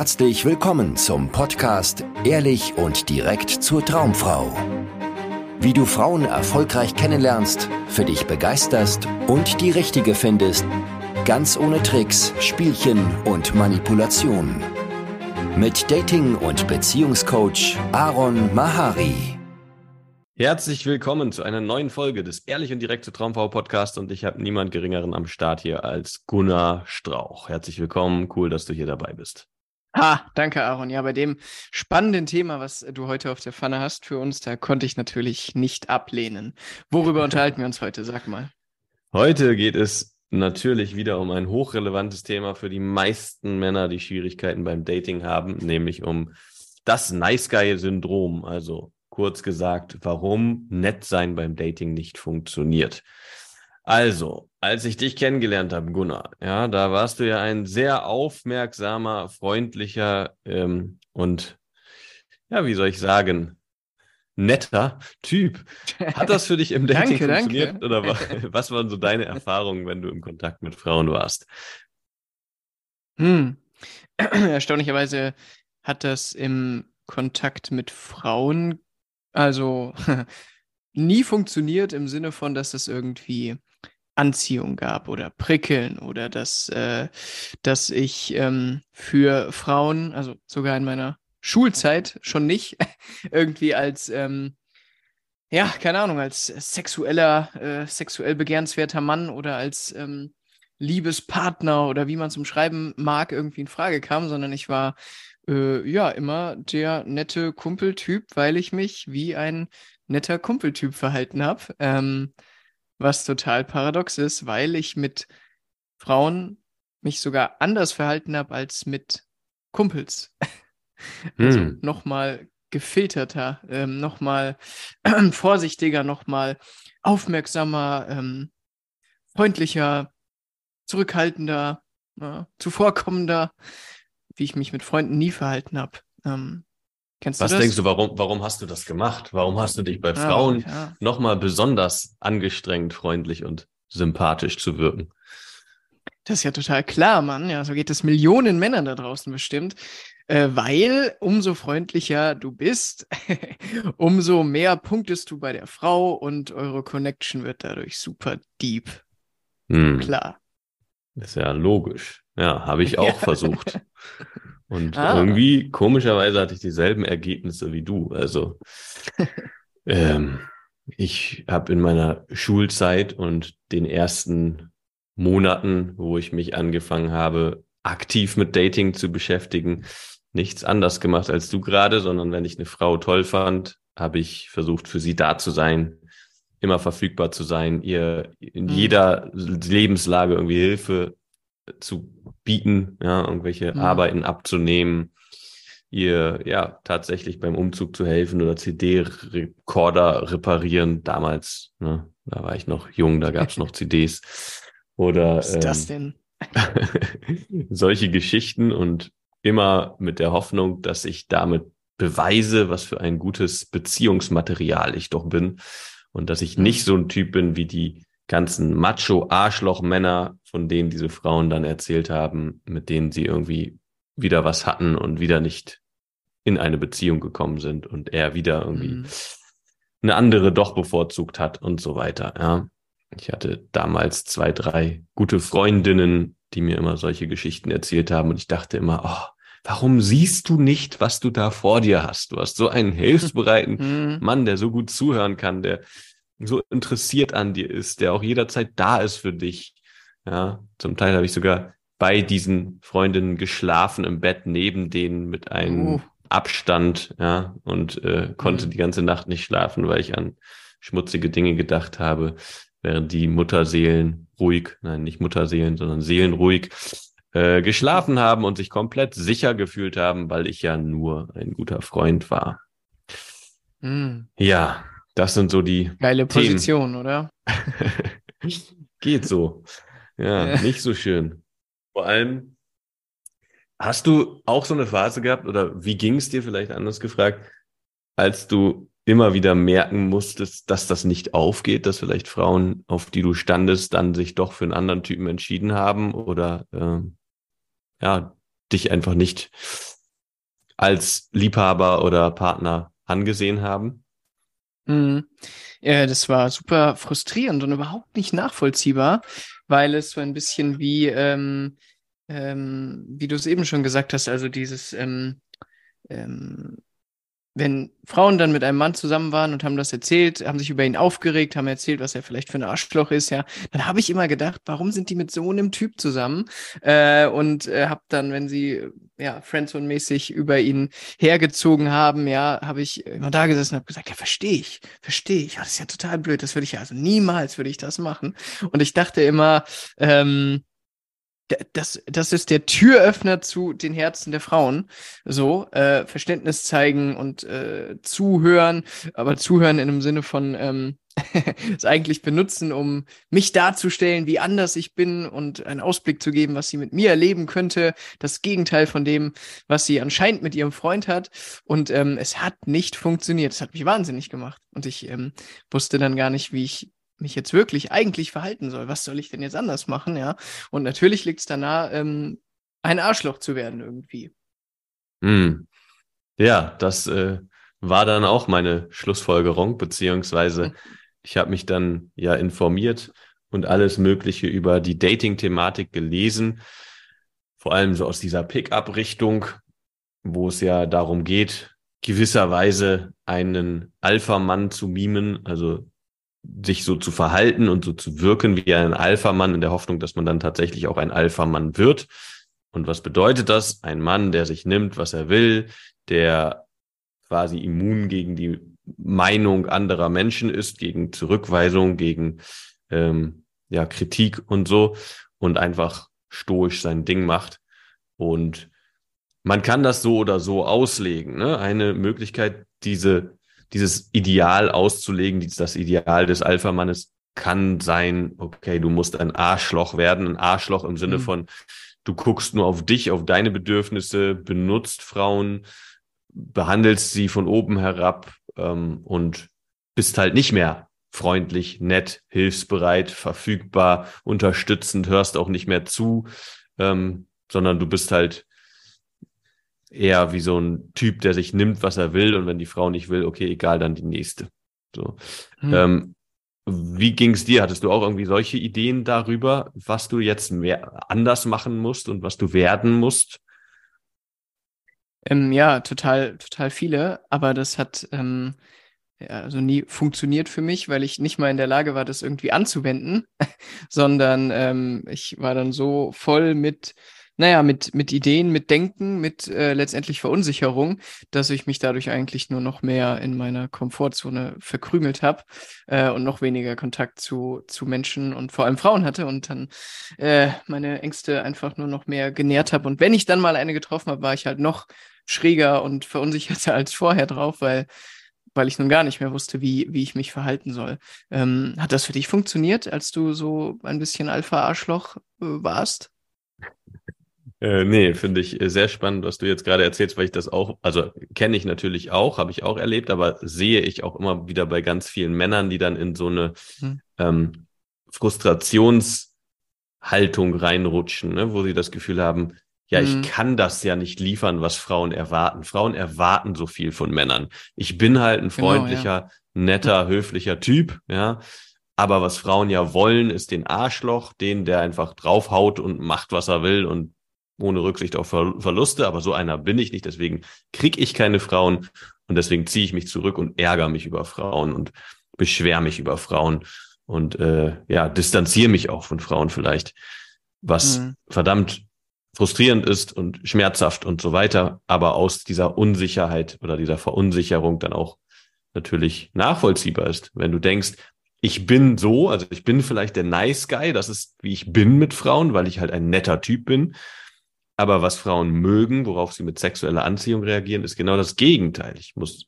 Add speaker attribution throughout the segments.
Speaker 1: herzlich willkommen zum Podcast Ehrlich und direkt zur Traumfrau. Wie du Frauen erfolgreich kennenlernst, für dich begeisterst und die richtige findest, ganz ohne Tricks, Spielchen und Manipulation. Mit Dating- und Beziehungscoach Aaron Mahari.
Speaker 2: Herzlich willkommen zu einer neuen Folge des Ehrlich und direkt zur Traumfrau Podcast und ich habe niemand geringeren am Start hier als Gunnar Strauch. Herzlich willkommen, cool, dass du hier dabei bist.
Speaker 3: Ha, danke Aaron. Ja, bei dem spannenden Thema, was du heute auf der Pfanne hast für uns, da konnte ich natürlich nicht ablehnen. Worüber unterhalten wir uns heute? Sag mal.
Speaker 2: Heute geht es natürlich wieder um ein hochrelevantes Thema für die meisten Männer, die Schwierigkeiten beim Dating haben, nämlich um das Nice Guy Syndrom, also kurz gesagt, warum nett sein beim Dating nicht funktioniert. Also, als ich dich kennengelernt habe, Gunnar, ja, da warst du ja ein sehr aufmerksamer, freundlicher ähm, und ja, wie soll ich sagen, netter Typ. Hat das für dich im Dating danke, funktioniert? Danke. Oder was waren so deine Erfahrungen, wenn du im Kontakt mit Frauen warst?
Speaker 3: Hm. Erstaunlicherweise hat das im Kontakt mit Frauen also nie funktioniert im Sinne von, dass es irgendwie Anziehung gab oder Prickeln oder dass, äh, dass ich ähm, für Frauen, also sogar in meiner Schulzeit schon nicht, irgendwie als, ähm, ja, keine Ahnung, als sexueller, äh, sexuell begehrenswerter Mann oder als ähm, Liebespartner oder wie man es umschreiben mag, irgendwie in Frage kam, sondern ich war äh, ja, immer der nette Kumpeltyp, weil ich mich wie ein netter Kumpeltyp verhalten habe. Ähm, was total paradox ist, weil ich mit Frauen mich sogar anders verhalten habe als mit Kumpels. also hm. nochmal gefilterter, ähm, nochmal vorsichtiger, nochmal aufmerksamer, ähm, freundlicher, zurückhaltender, äh, zuvorkommender wie ich mich mit Freunden nie verhalten habe. Ähm,
Speaker 2: kennst du Was das? denkst du, warum, warum hast du das gemacht? Warum hast du dich bei Frauen ja. nochmal besonders angestrengt, freundlich und sympathisch zu wirken?
Speaker 3: Das ist ja total klar, Mann. Ja, so geht es Millionen Männern da draußen bestimmt. Äh, weil umso freundlicher du bist, umso mehr punktest du bei der Frau und eure Connection wird dadurch super deep. Hm. Klar.
Speaker 2: Ist ja logisch. Ja, habe ich auch ja. versucht. Und ah. irgendwie, komischerweise, hatte ich dieselben Ergebnisse wie du. Also, ähm, ich habe in meiner Schulzeit und den ersten Monaten, wo ich mich angefangen habe, aktiv mit Dating zu beschäftigen, nichts anders gemacht als du gerade, sondern wenn ich eine Frau toll fand, habe ich versucht, für sie da zu sein, immer verfügbar zu sein, ihr in mhm. jeder Lebenslage irgendwie Hilfe zu bieten, ja, irgendwelche mhm. Arbeiten abzunehmen, ihr ja tatsächlich beim Umzug zu helfen oder CD-Rekorder reparieren. Damals, ne, da war ich noch jung, da gab es noch CDs. Oder
Speaker 3: Was ist ähm, das denn?
Speaker 2: solche Geschichten und immer mit der Hoffnung, dass ich damit beweise, was für ein gutes Beziehungsmaterial ich doch bin und dass ich mhm. nicht so ein Typ bin wie die ganzen Macho-Arschloch-Männer, von denen diese Frauen dann erzählt haben, mit denen sie irgendwie wieder was hatten und wieder nicht in eine Beziehung gekommen sind und er wieder irgendwie mhm. eine andere doch bevorzugt hat und so weiter. Ja. Ich hatte damals zwei, drei gute Freundinnen, die mir immer solche Geschichten erzählt haben und ich dachte immer, oh, warum siehst du nicht, was du da vor dir hast? Du hast so einen hilfsbereiten mhm. Mann, der so gut zuhören kann, der so interessiert an dir ist, der auch jederzeit da ist für dich. Ja, zum Teil habe ich sogar bei diesen Freundinnen geschlafen im Bett neben denen mit einem uh. Abstand, ja, und äh, konnte mhm. die ganze Nacht nicht schlafen, weil ich an schmutzige Dinge gedacht habe, während die Mutterseelen ruhig, nein, nicht Mutterseelen, sondern Seelen ruhig äh, geschlafen haben und sich komplett sicher gefühlt haben, weil ich ja nur ein guter Freund war. Mhm. Ja, das sind so die.
Speaker 3: Geile Position, Themen. oder?
Speaker 2: Geht so. Ja, nicht so schön. Vor allem, hast du auch so eine Phase gehabt oder wie ging es dir vielleicht anders gefragt, als du immer wieder merken musstest, dass das nicht aufgeht, dass vielleicht Frauen, auf die du standest, dann sich doch für einen anderen Typen entschieden haben oder äh, ja, dich einfach nicht als Liebhaber oder Partner angesehen haben?
Speaker 3: Mhm. Ja, das war super frustrierend und überhaupt nicht nachvollziehbar, weil es so ein bisschen wie, ähm, ähm, wie du es eben schon gesagt hast, also dieses, ähm, ähm, wenn Frauen dann mit einem Mann zusammen waren und haben das erzählt, haben sich über ihn aufgeregt, haben erzählt, was er vielleicht für ein Arschloch ist, ja, dann habe ich immer gedacht, warum sind die mit so einem Typ zusammen? Äh, und äh, habe dann, wenn sie ja Friendzone-mäßig über ihn hergezogen haben, ja, habe ich immer da gesessen und habe gesagt, ja, verstehe ich, verstehe ich, ja, das ist ja total blöd, das würde ich ja, also niemals würde ich das machen. Und ich dachte immer, ähm, das, das ist der Türöffner zu den Herzen der Frauen. So, äh, Verständnis zeigen und äh, zuhören, aber zuhören in dem Sinne von ähm, es eigentlich benutzen, um mich darzustellen, wie anders ich bin und einen Ausblick zu geben, was sie mit mir erleben könnte. Das Gegenteil von dem, was sie anscheinend mit ihrem Freund hat. Und ähm, es hat nicht funktioniert. Es hat mich wahnsinnig gemacht. Und ich ähm, wusste dann gar nicht, wie ich mich jetzt wirklich eigentlich verhalten soll. Was soll ich denn jetzt anders machen, ja? Und natürlich liegt es danach, ähm, ein Arschloch zu werden irgendwie.
Speaker 2: Hm. Ja, das äh, war dann auch meine Schlussfolgerung, beziehungsweise hm. ich habe mich dann ja informiert und alles Mögliche über die Dating-Thematik gelesen, vor allem so aus dieser Pickup-Richtung, wo es ja darum geht, gewisserweise einen Alpha-Mann zu mimen, also sich so zu verhalten und so zu wirken wie ein Alpha-Mann in der Hoffnung, dass man dann tatsächlich auch ein Alpha-Mann wird. Und was bedeutet das? Ein Mann, der sich nimmt, was er will, der quasi immun gegen die Meinung anderer Menschen ist, gegen Zurückweisung, gegen ähm, ja, Kritik und so und einfach stoisch sein Ding macht. Und man kann das so oder so auslegen. Ne? Eine Möglichkeit, diese dieses Ideal auszulegen, das Ideal des Alpha-Mannes kann sein, okay, du musst ein Arschloch werden, ein Arschloch im Sinne mhm. von, du guckst nur auf dich, auf deine Bedürfnisse, benutzt Frauen, behandelst sie von oben herab ähm, und bist halt nicht mehr freundlich, nett, hilfsbereit, verfügbar, unterstützend, hörst auch nicht mehr zu, ähm, sondern du bist halt eher wie so ein Typ, der sich nimmt, was er will und wenn die Frau nicht will, okay, egal, dann die nächste. So. Hm. Ähm, wie ging es dir? Hattest du auch irgendwie solche Ideen darüber, was du jetzt mehr anders machen musst und was du werden musst?
Speaker 3: Ähm, ja, total, total viele, aber das hat ähm, ja, also nie funktioniert für mich, weil ich nicht mal in der Lage war, das irgendwie anzuwenden, sondern ähm, ich war dann so voll mit naja, mit, mit Ideen, mit Denken, mit äh, letztendlich Verunsicherung, dass ich mich dadurch eigentlich nur noch mehr in meiner Komfortzone verkrümelt habe äh, und noch weniger Kontakt zu, zu Menschen und vor allem Frauen hatte und dann äh, meine Ängste einfach nur noch mehr genährt habe. Und wenn ich dann mal eine getroffen habe, war ich halt noch schräger und verunsicherter als vorher drauf, weil weil ich nun gar nicht mehr wusste, wie, wie ich mich verhalten soll. Ähm, hat das für dich funktioniert, als du so ein bisschen Alpha-Arschloch äh, warst?
Speaker 2: Äh, nee, finde ich äh, sehr spannend, was du jetzt gerade erzählst, weil ich das auch, also kenne ich natürlich auch, habe ich auch erlebt, aber sehe ich auch immer wieder bei ganz vielen Männern, die dann in so eine hm. ähm, Frustrationshaltung reinrutschen, ne, wo sie das Gefühl haben, ja, hm. ich kann das ja nicht liefern, was Frauen erwarten. Frauen erwarten so viel von Männern. Ich bin halt ein freundlicher, genau, ja. netter, höflicher Typ, ja. Aber was Frauen ja wollen, ist den Arschloch, den, der einfach draufhaut und macht, was er will und ohne Rücksicht auf Ver Verluste, aber so einer bin ich nicht, deswegen kriege ich keine Frauen und deswegen ziehe ich mich zurück und ärgere mich über Frauen und beschwere mich über Frauen und äh, ja, distanziere mich auch von Frauen vielleicht, was mhm. verdammt frustrierend ist und schmerzhaft und so weiter, aber aus dieser Unsicherheit oder dieser Verunsicherung dann auch natürlich nachvollziehbar ist. Wenn du denkst, ich bin so, also ich bin vielleicht der Nice Guy, das ist wie ich bin mit Frauen, weil ich halt ein netter Typ bin. Aber was Frauen mögen, worauf sie mit sexueller Anziehung reagieren, ist genau das Gegenteil. Ich muss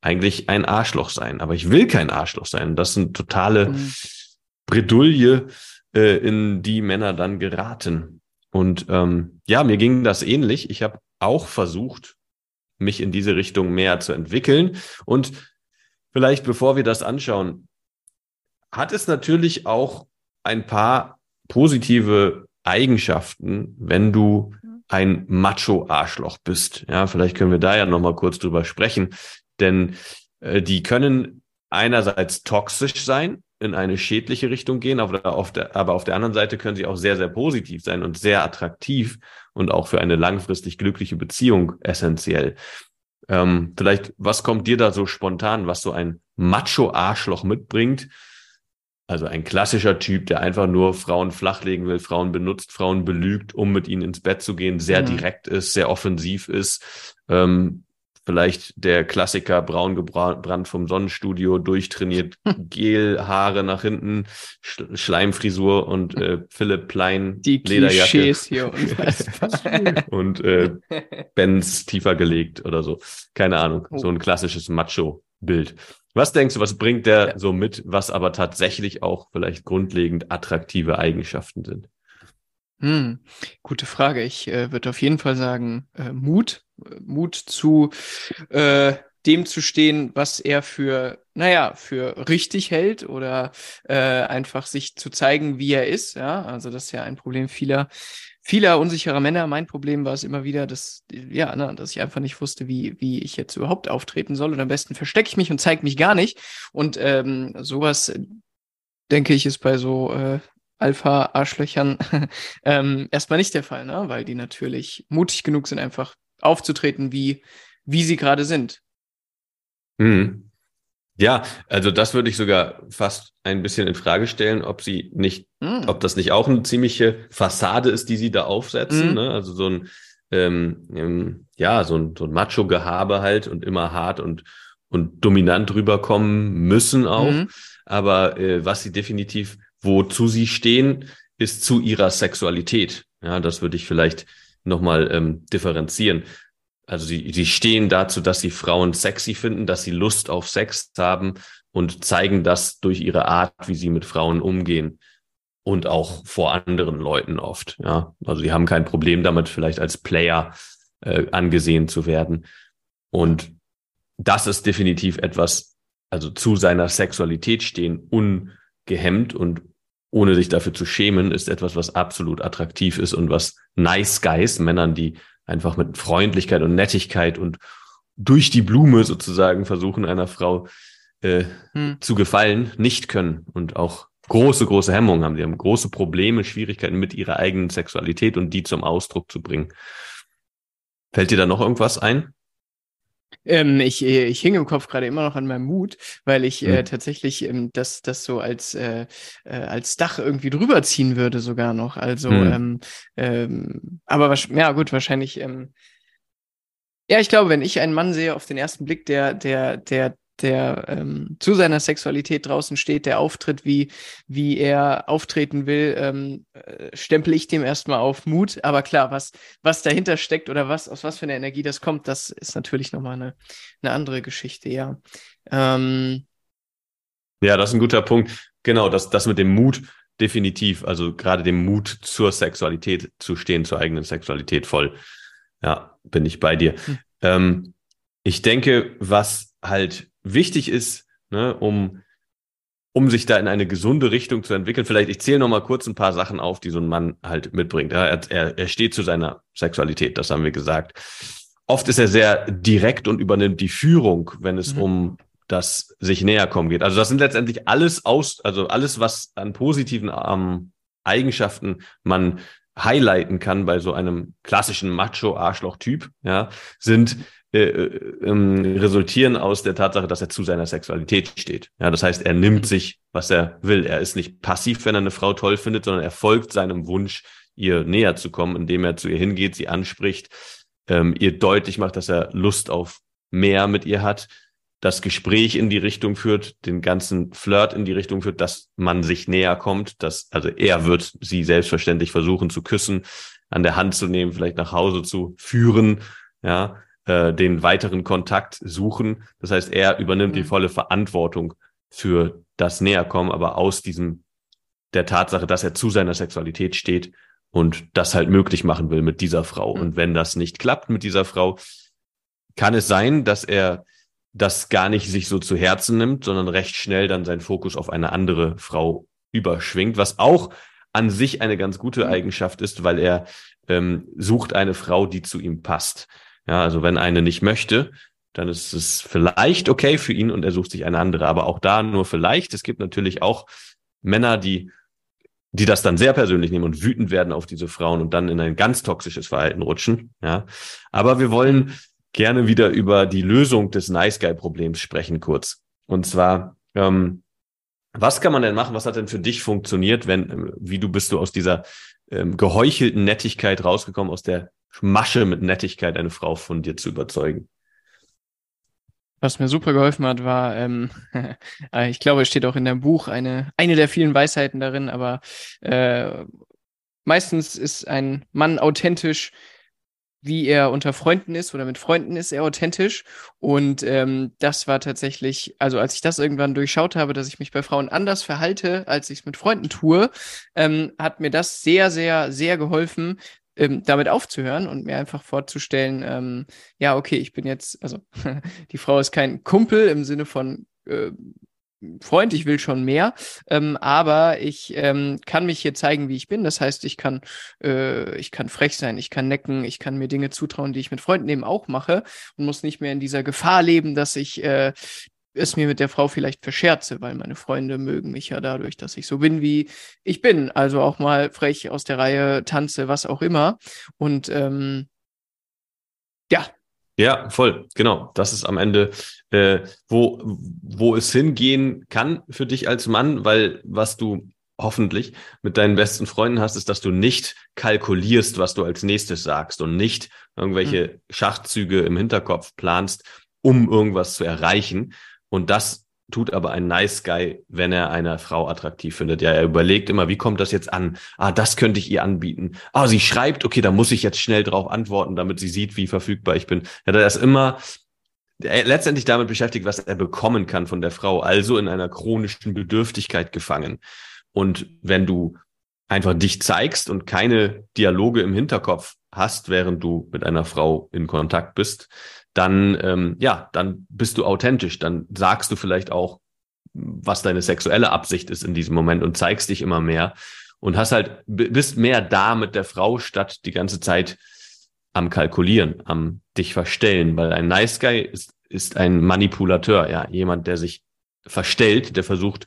Speaker 2: eigentlich ein Arschloch sein, aber ich will kein Arschloch sein. Das sind totale mhm. Bredouille, äh, in die Männer dann geraten. Und ähm, ja, mir ging das ähnlich. Ich habe auch versucht, mich in diese Richtung mehr zu entwickeln. Und vielleicht, bevor wir das anschauen, hat es natürlich auch ein paar positive Eigenschaften, wenn du ein Macho-Arschloch bist. Ja, vielleicht können wir da ja nochmal kurz drüber sprechen, denn äh, die können einerseits toxisch sein, in eine schädliche Richtung gehen, aber auf, der, aber auf der anderen Seite können sie auch sehr, sehr positiv sein und sehr attraktiv und auch für eine langfristig glückliche Beziehung essentiell. Ähm, vielleicht, was kommt dir da so spontan, was so ein Macho-Arschloch mitbringt? Also ein klassischer Typ, der einfach nur Frauen flachlegen will, Frauen benutzt, Frauen belügt, um mit ihnen ins Bett zu gehen, sehr mhm. direkt ist, sehr offensiv ist, ähm, vielleicht der Klassiker braun gebrannt vom Sonnenstudio, durchtrainiert, Gelhaare nach hinten, Sch Schleimfrisur und äh, Philipp Plein
Speaker 3: Die
Speaker 2: Lederjacke.
Speaker 3: Klischees hier
Speaker 2: und äh, Benz tiefer gelegt oder so. Keine Ahnung, oh. so ein klassisches Macho-Bild. Was denkst du, was bringt der ja. so mit, was aber tatsächlich auch vielleicht grundlegend attraktive Eigenschaften sind?
Speaker 3: Hm, gute Frage. Ich äh, würde auf jeden Fall sagen, äh, Mut. Mut zu äh, dem zu stehen, was er für, naja, für richtig hält oder äh, einfach sich zu zeigen, wie er ist. Ja, also das ist ja ein Problem vieler, vieler unsicherer Männer. Mein Problem war es immer wieder, dass, ja, ne, dass ich einfach nicht wusste, wie, wie ich jetzt überhaupt auftreten soll. Und am besten verstecke ich mich und zeige mich gar nicht. Und ähm, sowas, denke ich, ist bei so äh, Alpha-Arschlöchern ähm, erstmal nicht der Fall, ne? weil die natürlich mutig genug sind, einfach aufzutreten, wie, wie sie gerade sind.
Speaker 2: Mhm. Ja, also das würde ich sogar fast ein bisschen in Frage stellen, ob sie nicht, mhm. ob das nicht auch eine ziemliche Fassade ist, die sie da aufsetzen. Mhm. Ne? Also so ein, ähm, ähm, ja, so ein, so ein Macho-Gehabe halt und immer hart und, und dominant rüberkommen müssen auch. Mhm. Aber äh, was sie definitiv Wozu sie stehen, ist zu ihrer Sexualität. Ja, das würde ich vielleicht nochmal ähm, differenzieren. Also sie, sie stehen dazu, dass sie Frauen sexy finden, dass sie Lust auf Sex haben und zeigen das durch ihre Art, wie sie mit Frauen umgehen und auch vor anderen Leuten oft. Ja, also sie haben kein Problem damit, vielleicht als Player äh, angesehen zu werden. Und das ist definitiv etwas, also zu seiner Sexualität stehen, ungehemmt und ohne sich dafür zu schämen, ist etwas, was absolut attraktiv ist und was Nice Guys, Männern, die einfach mit Freundlichkeit und Nettigkeit und durch die Blume sozusagen versuchen, einer Frau äh, hm. zu gefallen, nicht können und auch große, große Hemmungen haben. Sie haben große Probleme, Schwierigkeiten mit ihrer eigenen Sexualität und die zum Ausdruck zu bringen. Fällt dir da noch irgendwas ein?
Speaker 3: Ähm, ich, äh, ich hing im Kopf gerade immer noch an meinem Mut, weil ich äh, tatsächlich ähm, das, das so als, äh, äh, als Dach irgendwie drüber ziehen würde, sogar noch. Also, mhm. ähm, ähm, aber ja, gut, wahrscheinlich. Ähm, ja, ich glaube, wenn ich einen Mann sehe auf den ersten Blick, der, der, der der ähm, zu seiner Sexualität draußen steht, der auftritt, wie, wie er auftreten will, ähm, äh, stempel ich dem erstmal auf Mut. Aber klar, was, was dahinter steckt oder was, aus was für einer Energie das kommt, das ist natürlich nochmal eine, eine andere Geschichte, ja. Ähm,
Speaker 2: ja, das ist ein guter Punkt. Genau, das, das mit dem Mut, definitiv. Also gerade dem Mut zur Sexualität zu stehen, zur eigenen Sexualität voll. Ja, bin ich bei dir. Hm. Ähm, ich denke, was halt wichtig ist, ne, um, um sich da in eine gesunde Richtung zu entwickeln. Vielleicht, ich zähle noch mal kurz ein paar Sachen auf, die so ein Mann halt mitbringt. Ja, er, er steht zu seiner Sexualität, das haben wir gesagt. Oft ist er sehr direkt und übernimmt die Führung, wenn es mhm. um das sich näher kommen geht. Also das sind letztendlich alles aus, also alles, was an positiven ähm, Eigenschaften man highlighten kann bei so einem klassischen Macho-Arschloch-Typ, ja, sind äh, äh, ähm, resultieren aus der Tatsache, dass er zu seiner Sexualität steht. Ja, das heißt, er nimmt sich, was er will. Er ist nicht passiv, wenn er eine Frau toll findet, sondern er folgt seinem Wunsch, ihr näher zu kommen, indem er zu ihr hingeht, sie anspricht, ähm, ihr deutlich macht, dass er Lust auf mehr mit ihr hat, das Gespräch in die Richtung führt, den ganzen Flirt in die Richtung führt, dass man sich näher kommt, dass, also er wird sie selbstverständlich versuchen zu küssen, an der Hand zu nehmen, vielleicht nach Hause zu führen, ja, äh, den weiteren Kontakt suchen. Das heißt, er übernimmt mhm. die volle Verantwortung für das Näherkommen, aber aus diesem der Tatsache, dass er zu seiner Sexualität steht und das halt möglich machen will mit dieser Frau. Mhm. Und wenn das nicht klappt mit dieser Frau, kann es sein, dass er das gar nicht sich so zu Herzen nimmt, sondern recht schnell dann seinen Fokus auf eine andere Frau überschwingt, was auch an sich eine ganz gute mhm. Eigenschaft ist, weil er ähm, sucht eine Frau, die zu ihm passt. Ja, also wenn eine nicht möchte, dann ist es vielleicht okay für ihn und er sucht sich eine andere. Aber auch da nur vielleicht. Es gibt natürlich auch Männer, die, die das dann sehr persönlich nehmen und wütend werden auf diese Frauen und dann in ein ganz toxisches Verhalten rutschen. Ja, aber wir wollen gerne wieder über die Lösung des Nice Guy Problems sprechen kurz. Und zwar, ähm, was kann man denn machen? Was hat denn für dich funktioniert, wenn, wie du bist du aus dieser ähm, geheuchelten Nettigkeit rausgekommen, aus der Masche mit Nettigkeit eine Frau von dir zu überzeugen?
Speaker 3: Was mir super geholfen hat, war, ähm, äh, ich glaube, es steht auch in dem Buch eine, eine der vielen Weisheiten darin, aber äh, meistens ist ein Mann authentisch, wie er unter Freunden ist oder mit Freunden ist er authentisch. Und ähm, das war tatsächlich, also als ich das irgendwann durchschaut habe, dass ich mich bei Frauen anders verhalte, als ich es mit Freunden tue, ähm, hat mir das sehr, sehr, sehr geholfen, ähm, damit aufzuhören und mir einfach vorzustellen, ähm, ja, okay, ich bin jetzt, also die Frau ist kein Kumpel im Sinne von äh, Freund, ich will schon mehr, ähm, aber ich ähm, kann mich hier zeigen, wie ich bin. Das heißt, ich kann, äh, ich kann frech sein, ich kann necken, ich kann mir Dinge zutrauen, die ich mit Freunden eben auch mache und muss nicht mehr in dieser Gefahr leben, dass ich äh, es mir mit der Frau vielleicht verscherze, weil meine Freunde mögen mich ja dadurch, dass ich so bin, wie ich bin. Also auch mal frech aus der Reihe tanze, was auch immer. Und ähm, ja.
Speaker 2: Ja, voll, genau. Das ist am Ende, äh, wo, wo es hingehen kann für dich als Mann, weil was du hoffentlich mit deinen besten Freunden hast, ist, dass du nicht kalkulierst, was du als nächstes sagst und nicht irgendwelche hm. Schachzüge im Hinterkopf planst, um irgendwas zu erreichen, und das tut aber ein Nice Guy, wenn er eine Frau attraktiv findet. Ja, er überlegt immer, wie kommt das jetzt an? Ah, das könnte ich ihr anbieten. Ah, sie schreibt, okay, da muss ich jetzt schnell drauf antworten, damit sie sieht, wie verfügbar ich bin. Ja, der ist immer letztendlich damit beschäftigt, was er bekommen kann von der Frau, also in einer chronischen Bedürftigkeit gefangen. Und wenn du einfach dich zeigst und keine Dialoge im Hinterkopf hast, während du mit einer Frau in Kontakt bist, dann, ähm, ja, dann bist du authentisch. Dann sagst du vielleicht auch, was deine sexuelle Absicht ist in diesem Moment und zeigst dich immer mehr und hast halt, bist mehr da mit der Frau, statt die ganze Zeit am Kalkulieren, am dich verstellen, weil ein Nice Guy ist, ist ein Manipulateur, ja, jemand, der sich verstellt, der versucht,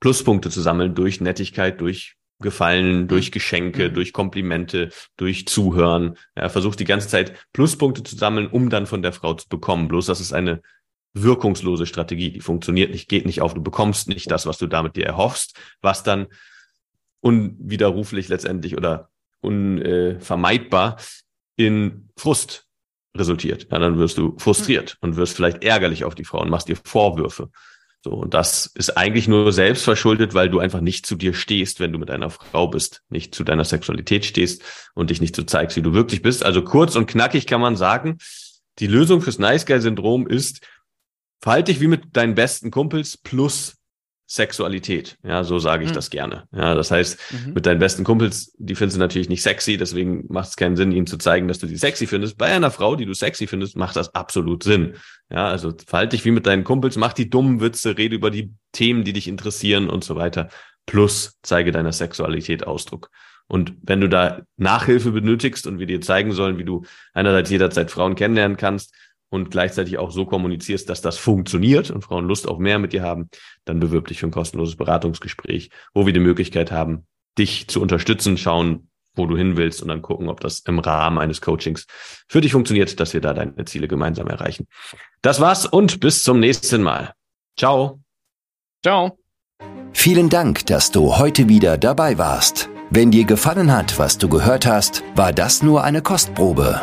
Speaker 2: Pluspunkte zu sammeln durch Nettigkeit, durch Gefallen, mhm. durch Geschenke, mhm. durch Komplimente, durch Zuhören. Er versucht die ganze Zeit Pluspunkte zu sammeln, um dann von der Frau zu bekommen. Bloß das ist eine wirkungslose Strategie. Die funktioniert nicht, geht nicht auf. Du bekommst nicht das, was du damit dir erhoffst, was dann unwiderruflich letztendlich oder unvermeidbar in Frust resultiert. Ja, dann wirst du frustriert mhm. und wirst vielleicht ärgerlich auf die Frau und machst dir Vorwürfe. So, und das ist eigentlich nur selbst verschuldet, weil du einfach nicht zu dir stehst, wenn du mit einer Frau bist, nicht zu deiner Sexualität stehst und dich nicht so zeigst, wie du wirklich bist. Also kurz und knackig kann man sagen, die Lösung fürs Nice Guy Syndrom ist, verhalte dich wie mit deinen besten Kumpels plus Sexualität. Ja, so sage ich mhm. das gerne. Ja, das heißt, mhm. mit deinen besten Kumpels, die findest du natürlich nicht sexy, deswegen macht es keinen Sinn, ihnen zu zeigen, dass du die sexy findest. Bei einer Frau, die du sexy findest, macht das absolut Sinn. Ja, also verhalte dich wie mit deinen Kumpels, mach die dummen Witze, rede über die Themen, die dich interessieren und so weiter. Plus zeige deiner Sexualität Ausdruck. Und wenn du da Nachhilfe benötigst und wir dir zeigen sollen, wie du einerseits jederzeit Frauen kennenlernen kannst, und gleichzeitig auch so kommunizierst, dass das funktioniert und Frauen Lust auf mehr mit dir haben, dann bewirb dich für ein kostenloses Beratungsgespräch, wo wir die Möglichkeit haben, dich zu unterstützen, schauen, wo du hin willst und dann gucken, ob das im Rahmen eines Coachings für dich funktioniert, dass wir da deine Ziele gemeinsam erreichen. Das war's und bis zum nächsten Mal. Ciao.
Speaker 3: Ciao.
Speaker 1: Vielen Dank, dass du heute wieder dabei warst. Wenn dir gefallen hat, was du gehört hast, war das nur eine Kostprobe.